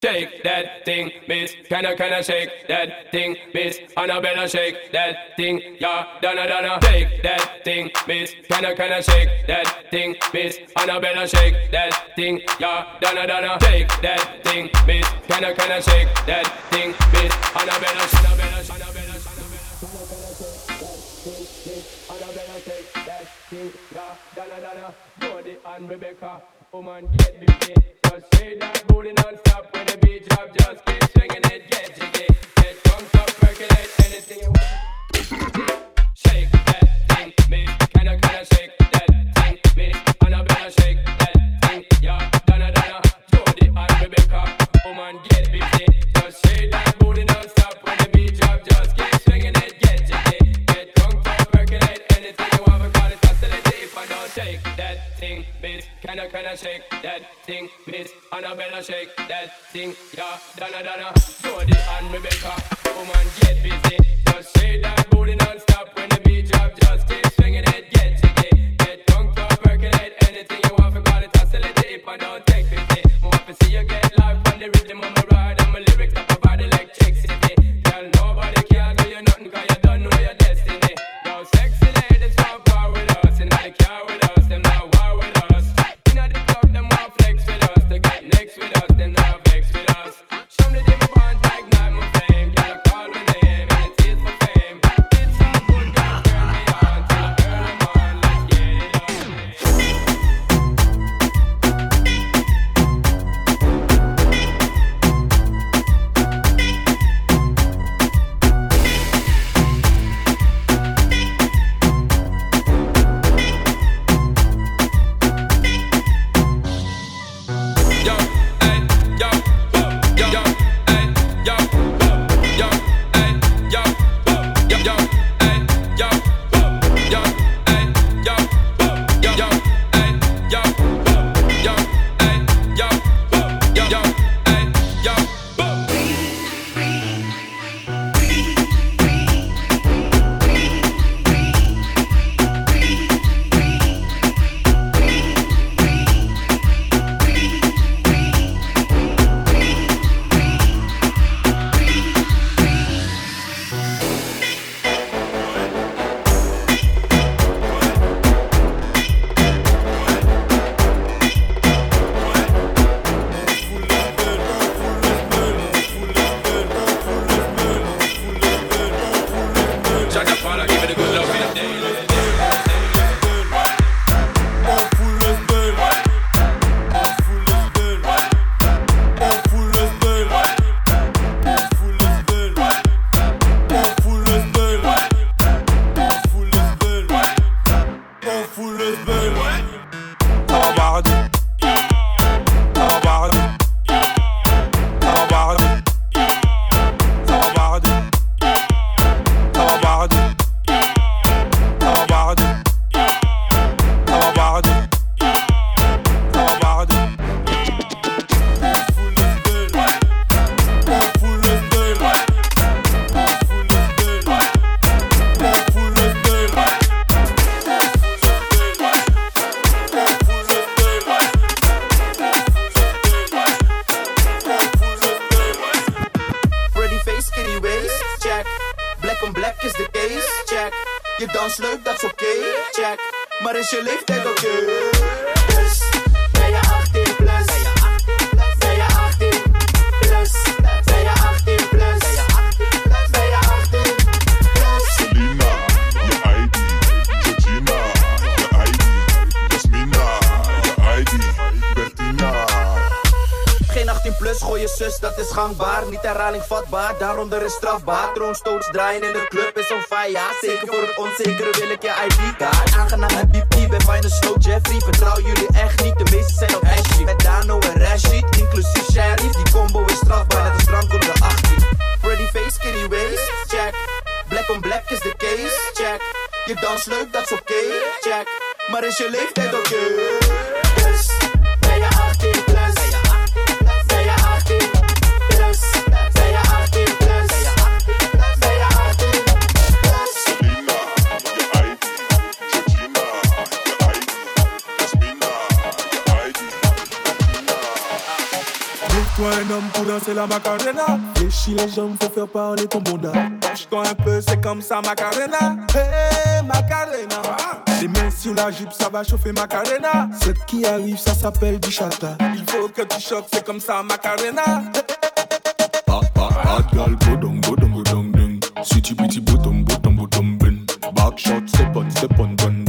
Shake that thing, miss. Can I, can I shake that thing, miss? Annabella, shake that thing, yeah. Donna, Donna, shake that thing, miss. Can I, can I shake that thing, miss? Annabella, shake that thing, yeah. Donna, Donna, shake that thing, miss. Can I, can I shake that thing, miss? Annabella, Annabella, Annabella, Annabella, Annabella, shake that thing, yeah. Donna, Donna, Jody and Rebecca woman get busy. Just say that booty non-stop when the beat drop. Just keep swinging it, get jiggy. Get drunk, up, percolate anything you want. Shake that thing, me. Can I kinda shake that thing, me. Hey. dat is gangbaar. Niet herhaling vatbaar, daarom is strafbaar. Troonstoots draaien in de club is on fire. Zeker voor het onzekere wil ik je ID-kaart. Aangenaam en Peepie bij slow Jeffrey. Vertrouw jullie echt niet, de meesten zijn op Ashy. Met Dano en Rashid, inclusief Sheriff. Die combo is strafbaar, net als drank onder de 18. Pretty face, skinny waist, check. Black on black is de case, check. Je dans leuk, dat is oké, okay, check. Maar is je leeftijd oké? Okay? Danser la macarena. Fléchis les jambes, faut faire parler ton bonda. Penche-toi un peu, c'est comme ça, macarena. Hey, macarena. Les mains sur la jupe, ça va chauffer macarena. Cette qui arrive, ça s'appelle du chata. Il faut que tu choques, c'est comme ça, macarena. Ah, ah, ah, gal, bodong, bodong, bodong, ding. Sweetie, pretty, bottom, bottom, bottom, bin. Back shot, step on, step on, gun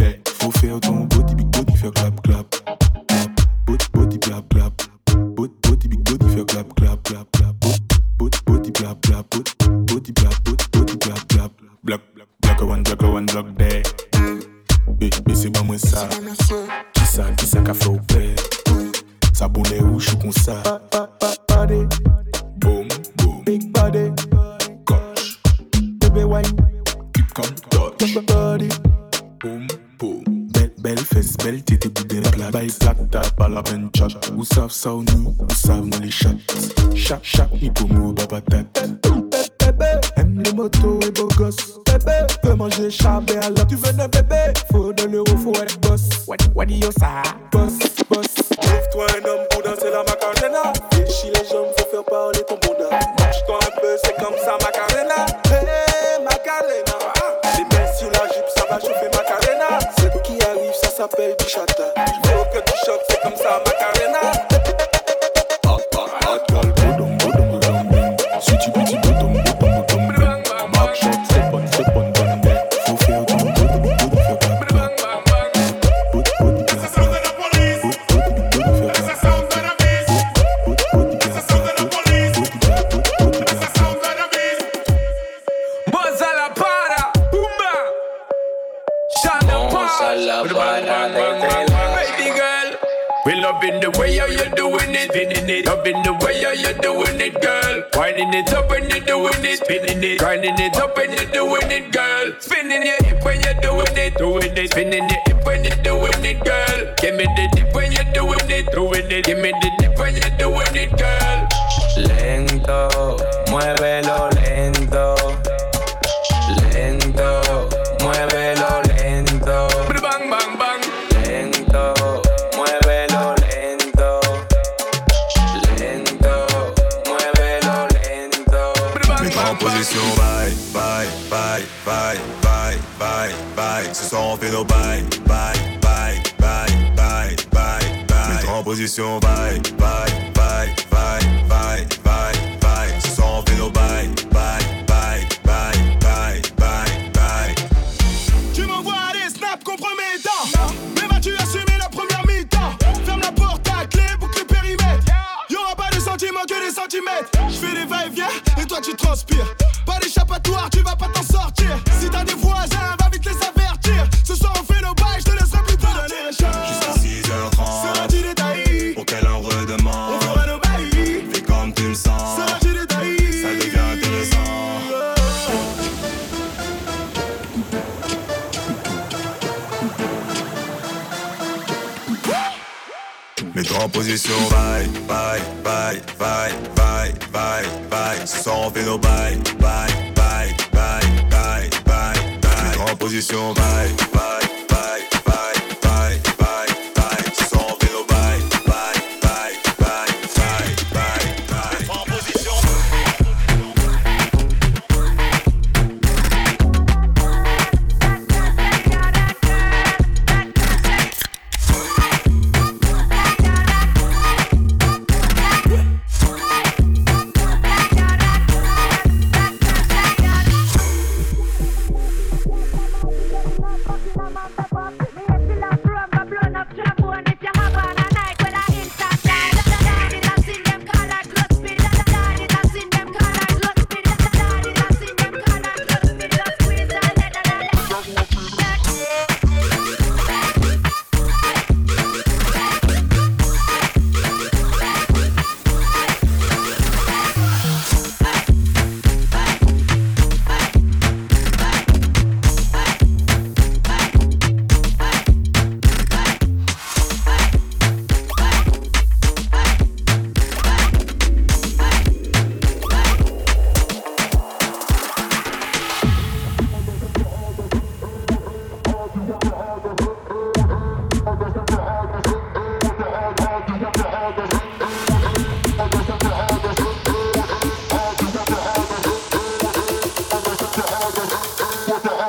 baba tête. Aime les motos et beaux gosses. Bébé, veux manger chabé alors tu veux un bébé? Faut de l'euro, faut être boss. What, what do you say? It up when you're doing it, spinning it. Grinding it up when you're doing it, girl. Spinning your hip when you're doing it, doing it. Spinning your hip when you're doing it, girl. Give me the dip when you're doing it, doing it. Give me the dip when you're doing it, girl. Position, bye, bye, bye, bye, bye, bye, bye. Ce soir bye, bye, bye, bye, bye, bye, bye. Tu m'envoies des snaps compromettants Mais vas-tu assumer la première mi-temps Ferme la porte à clé, boucle le périmètre Y'aura pas de sentiments que des centimètres J'fais des va-et-vient et toi tu transpires Pas d'échappatoire, tu vas pas t'en sortir position, bye, bye, bye, bye, bye, bye, bye. Fait nos bye, bye, bye, bye, bye, bye, bye. En position, bye, bye,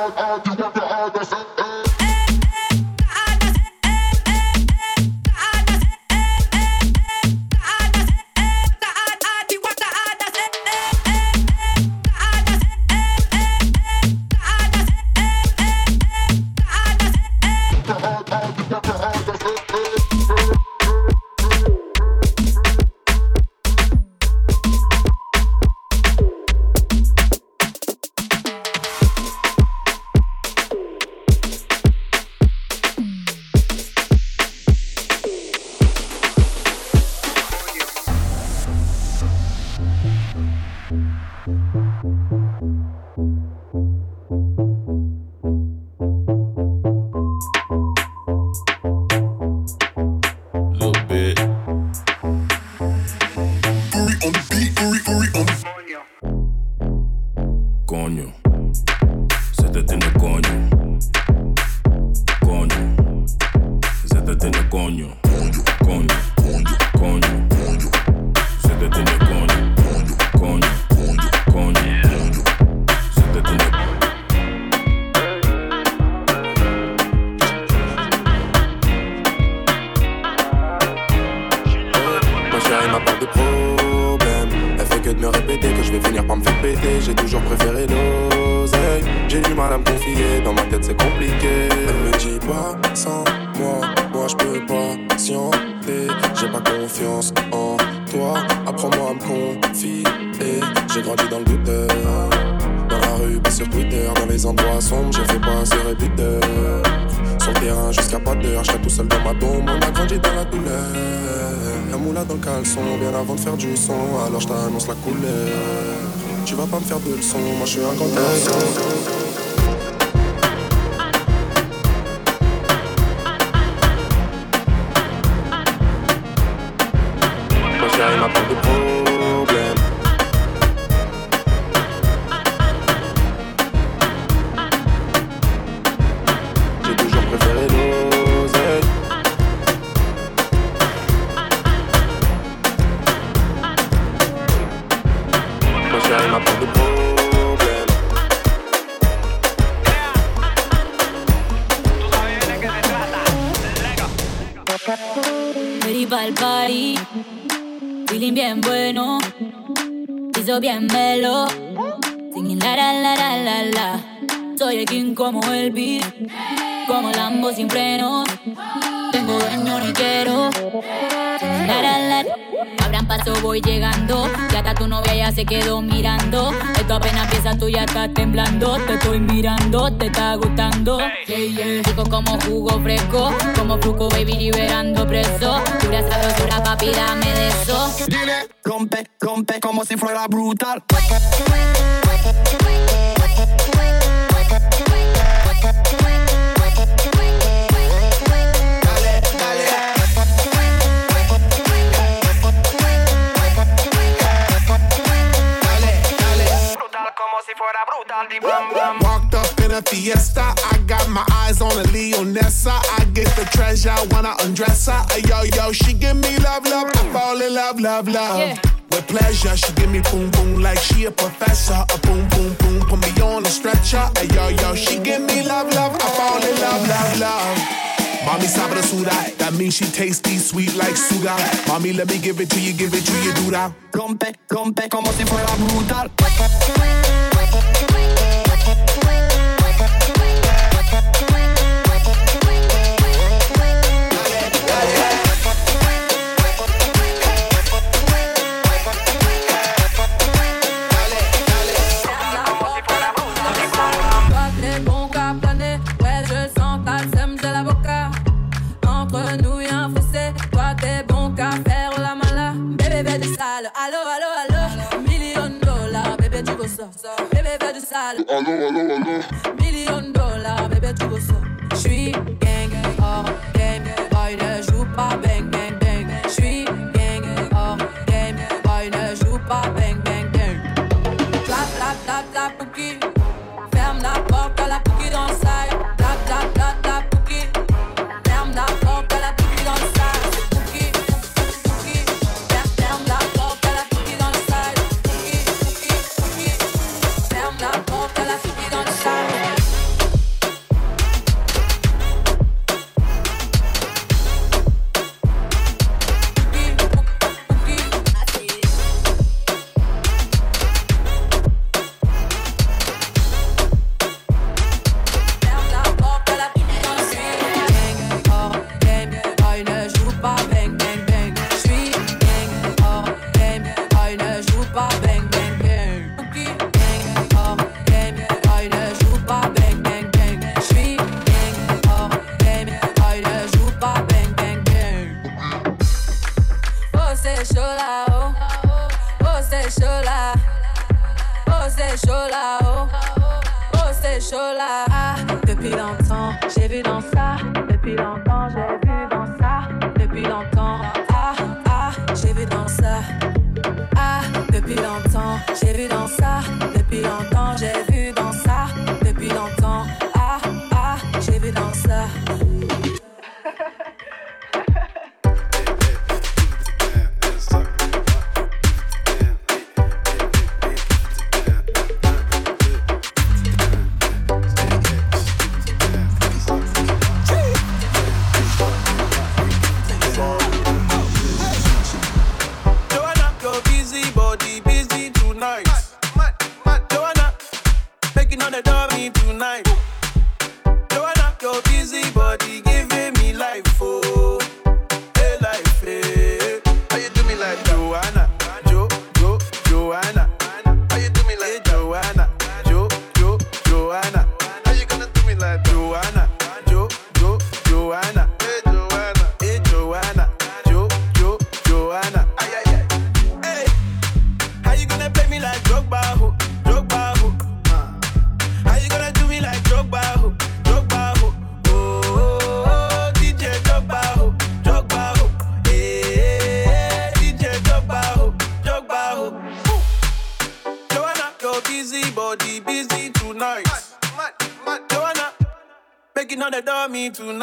all, all, you want the all, that's all. de me répéter que je vais finir par me faire péter. J'ai toujours préféré l'oseille. J'ai du mal à me confier, dans ma tête c'est compliqué. Elle me dit pas sans moi, moi je peux pas scienter. J'ai pas confiance en toi. Apprends-moi à me confier. J'ai grandi dans le douteur. Dans la rue, pas sur Twitter. Dans les endroits sombres, j'ai fait passer réputeur. Sur le terrain jusqu'à pas d'heure, j'étais tout seul dans ma tombe. On a grandi dans la douleur. La moula dans le caleçon, bien avant de faire du son, alors je t'annonce la couleur. Tu vas pas me faire de leçon, moi je suis un grand garçon. Melo. Singing la la la la la la. Soy el king como el beat, como Lambo sin frenos. Tengo dueño ni quiero. La la la. Abran paso, voy llegando. Ya hasta tu novia ya se quedó mirando. Esto apenas empieza, tú ya estás temblando. Te estoy mirando, te está gustando. Yeah. Chico como jugo fresco, como fruco baby liberando preso. Pura sabrosura, papi, dame de eso. Dile, rompe, rompe como si fuera brutal. Fiesta, I got my eyes on a Leonessa. I get the treasure when I undress her. Ay, yo, yo, she give me love, love, I fall in love, love, love. Yeah. With pleasure, she give me boom, boom, like she a professor. A boom, boom, boom, put me on a stretcher. Ay, yo, yo, she give me love, love, I fall in love, love, love. Mommy sabrosura, that means she tasty, sweet like sugar. Mommy, let me give it to you, give it to you, do that. Rompe, rompe como si fuera brutal.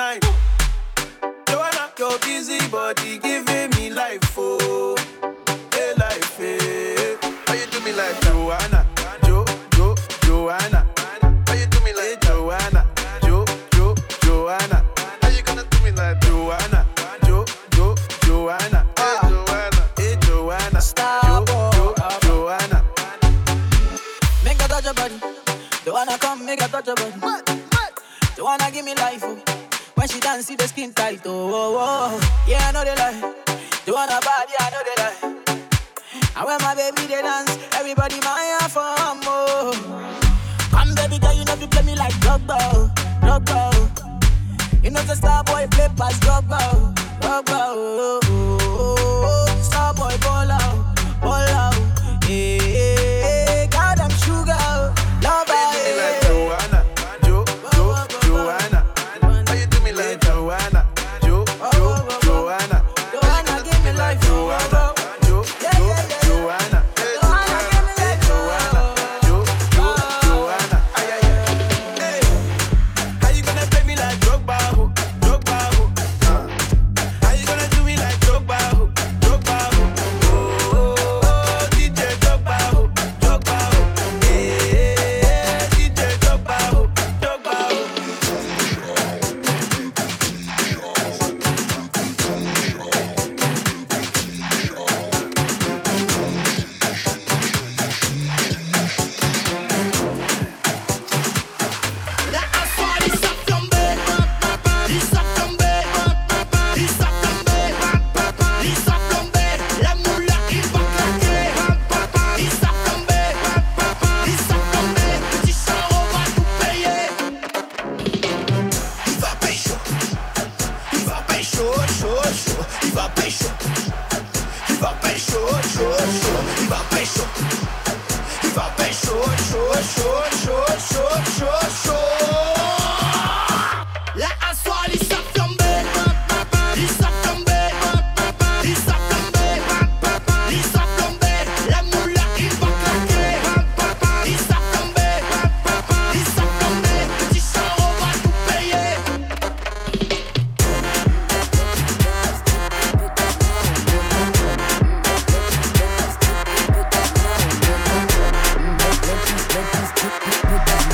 Dummy tonight. Joanna, your busy body giving me life, oh hey life, hey. How you do me like Joanna? Jo, Jo, Joanna. How you do me like Joanna? Jo, Jo, Joanna. How you gonna do me like Joanna? Jo, Jo, Joanna. Hey Joanna, hey Joanna. Jo, Jo, Joanna. Make a touch your body. Don't wanna come, make a touch your body. Don't wanna give me life, oh. When she dance, see the skin tight, oh, oh, oh. Yeah, I know they lie. Don't wanna body, I know they lie. And when my baby they dance, everybody my for oh. Come baby girl, you know you play me like Drogba. oh. You know the star boy chaud, chaud, chaud, il va pécho. Il va pécho, chaud, chaud, il va pécho. Il.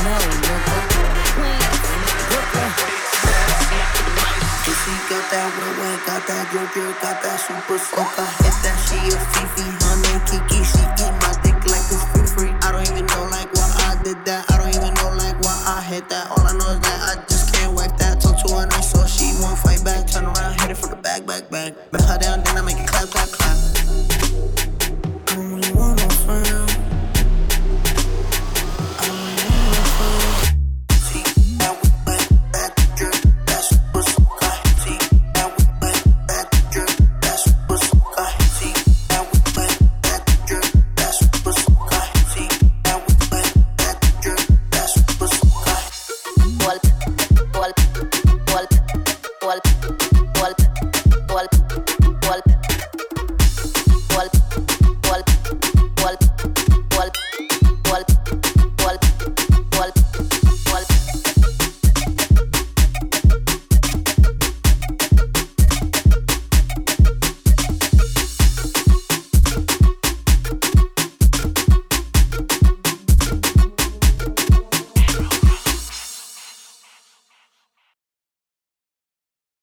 Got that wet got that good, got that super soaker. Hit that she a Fifi, honey Kiki, she